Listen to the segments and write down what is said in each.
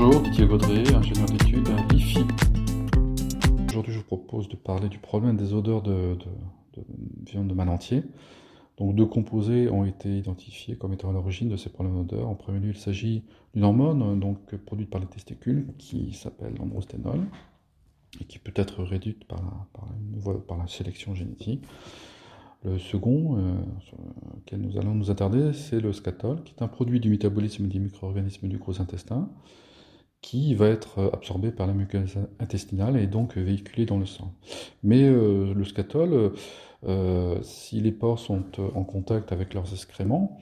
Bonjour, Didier Gaudré, ingénieur d'études à l'IFI. Aujourd'hui, je vous propose de parler du problème des odeurs de, viande de mal entier. Donc, deux composés ont été identifiés comme étant à l'origine de ces problèmes d'odeur. En premier lieu, il s'agit d'une hormone donc, produite par les testicules qui s'appelle l'androsténol et qui peut être réduite par la, sélection génétique. Le second, euh, sur lequel nous allons nous attarder, c'est le scatol, qui est un produit du métabolisme des micro-organismes du gros intestin, qui va être absorbé par la muqueuse intestinale et donc véhiculé dans le sang. Mais euh, le scatol, euh, si les porcs sont en contact avec leurs excréments,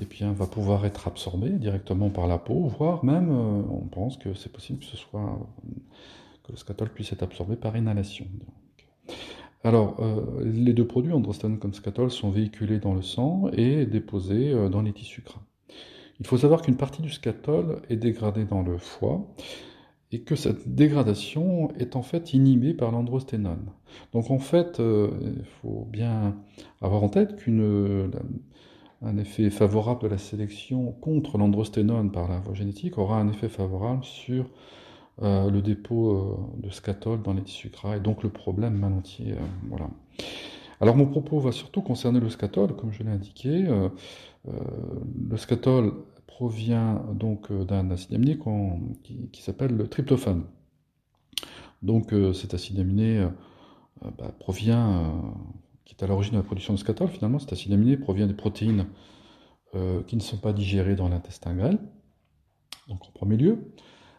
eh bien, va pouvoir être absorbé directement par la peau, voire même, on pense que c'est possible que ce soit que le scatol puisse être absorbé par inhalation. Alors, euh, les deux produits, androstane comme scatol, sont véhiculés dans le sang et déposés euh, dans les tissus gras. Il faut savoir qu'une partie du scatol est dégradée dans le foie et que cette dégradation est en fait inhibée par l'androsténone. Donc en fait, euh, il faut bien avoir en tête qu'un effet favorable de la sélection contre l'androsténone par la voie génétique aura un effet favorable sur euh, le dépôt euh, de scatol dans les tissus gras et donc le problème mal entier. Voilà. Alors mon propos va surtout concerner le scatol, comme je l'ai indiqué. le scatol provient donc d'un acide aminé qui, s'appelle le tryptophane. Donc cet acide aminé bah, provient, qui est à l'origine de la production de scatol, finalement cet acide aminé provient des protéines qui ne sont pas digérées dans l'intestin grêle, donc en premier lieu.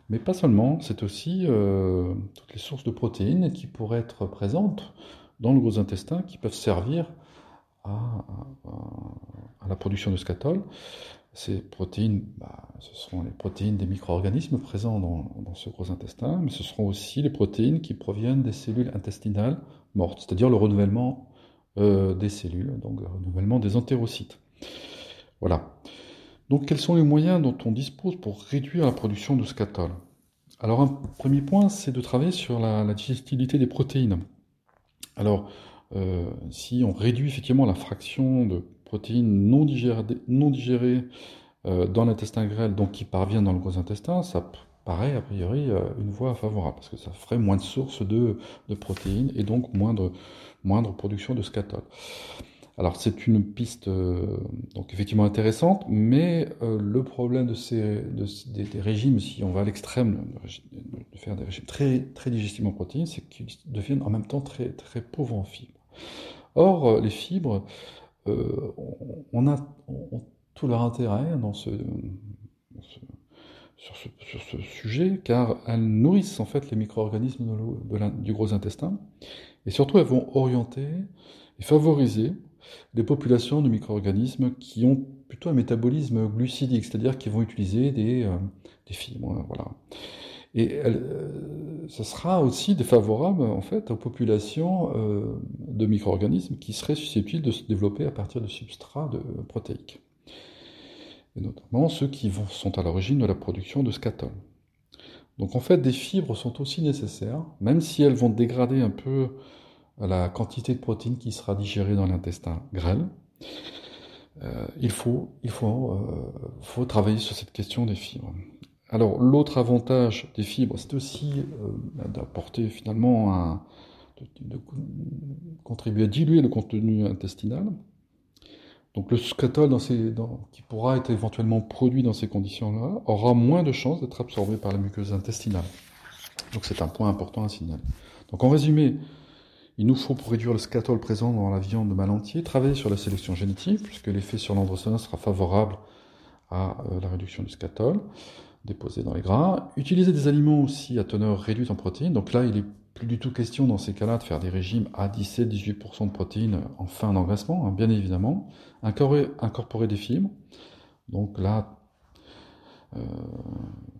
Mais pas seulement, c'est aussi euh, toutes les sources de protéines qui pourraient être présentes dans le gros intestin qui peuvent servir à, la production de scatol. Ces protéines, bah, ce seront les protéines des micro-organismes présents dans, ce gros intestin, mais ce seront aussi les protéines qui proviennent des cellules intestinales mortes, c'est-à-dire le renouvellement euh, des cellules, donc le renouvellement des entérocytes. Voilà. Donc quels sont les moyens dont on dispose pour réduire la production de scatol Alors un premier point, c'est de travailler sur la, digestibilité des protéines. Alors euh, si on réduit effectivement la fraction de protéines non digérées, euh, dans l'intestin grêle, donc qui parviennent dans le gros intestin, ça paraît a priori euh, une voie favorable, parce que ça ferait moins de sources de, protéines et donc moindre, moindre production de scatol. Alors c'est une piste donc effectivement intéressante, mais le problème de ces des, régimes, si on va à l'extrême faire des régimes très très digestifs en protéines, c'est qu'ils deviennent en même temps très très pauvres en fibres. Or euh, les fibres, on, a tout leur intérêt dans ce, sur, ce, sujet, car elles nourrissent en fait les micro-organismes du gros intestin, et surtout elles vont orienter et favoriser des populations de micro-organismes qui ont plutôt un métabolisme glucidique, c'est-à-dire qui vont utiliser des, euh, fibres. Voilà. Et euh, ce sera aussi défavorable en fait aux populations euh, de micro-organismes qui seraient susceptibles de se développer à partir de substrats de, protéiques. Et notamment ceux qui sont à l'origine de la production de scatol. Donc en fait, des fibres sont aussi nécessaires, même si elles vont dégrader un peu la quantité de protéines qui sera digérée dans l'intestin grêle. Euh, il euh, faut travailler sur cette question des fibres. Alors l'autre avantage des fibres, c'est aussi euh, d'apporter finalement un, de, contribuer à diluer le contenu intestinal. Donc le scatol dans qui pourra être éventuellement produit dans ces conditions-là aura moins de chances d'être absorbé par la muqueuse intestinale. Donc c'est un point important à signaler. Donc en résumé, il nous faut, pour réduire le scatol présent dans la viande de mal entier, travailler sur la sélection génétique, puisque l'effet sur l'androstone sera favorable à euh, la réduction du scatol déposé dans les gras. Utiliser des aliments aussi à teneur réduite en protéines. Donc là, il n'est plus du tout question dans ces cas-là de faire des régimes à 17-18% de protéines en fin d'engraissement, hein, bien évidemment. Incorporer, des fibres. Donc là, euh,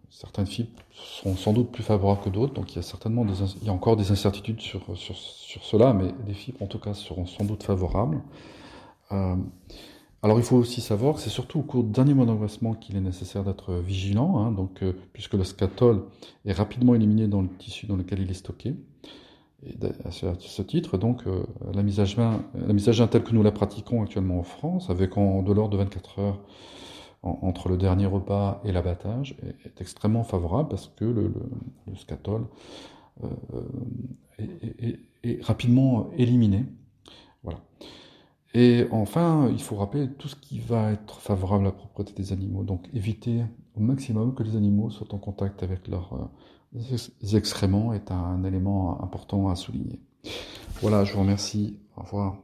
certaines fibres sont sans doute plus favorables que d'autres, donc il y a certainement des, il y a encore des incertitudes sur, sur, sur, cela, mais des fibres en tout cas seront sans doute favorables. Euh, alors il faut aussi savoir que c'est surtout au cours du dernier mois d'engraissement qu'il est nécessaire d'être vigilant, hein, euh, puisque le scatol est rapidement éliminé dans le tissu dans lequel il est stocké. Et à ce titre, donc, euh, la mise à jeun, la mise à telle que nous la pratiquons actuellement en France, avec en de l'ordre de 24 heures entre le dernier repas et l'abattage est, extrêmement favorable parce que le, scatol est, rapidement éliminé. Et enfin, il faut rappeler tout ce qui va être favorable à la propreté des animaux. Donc éviter au maximum que les animaux soient en contact avec leurs excréments est un élément important à souligner. Voilà, je vous remercie. Au revoir.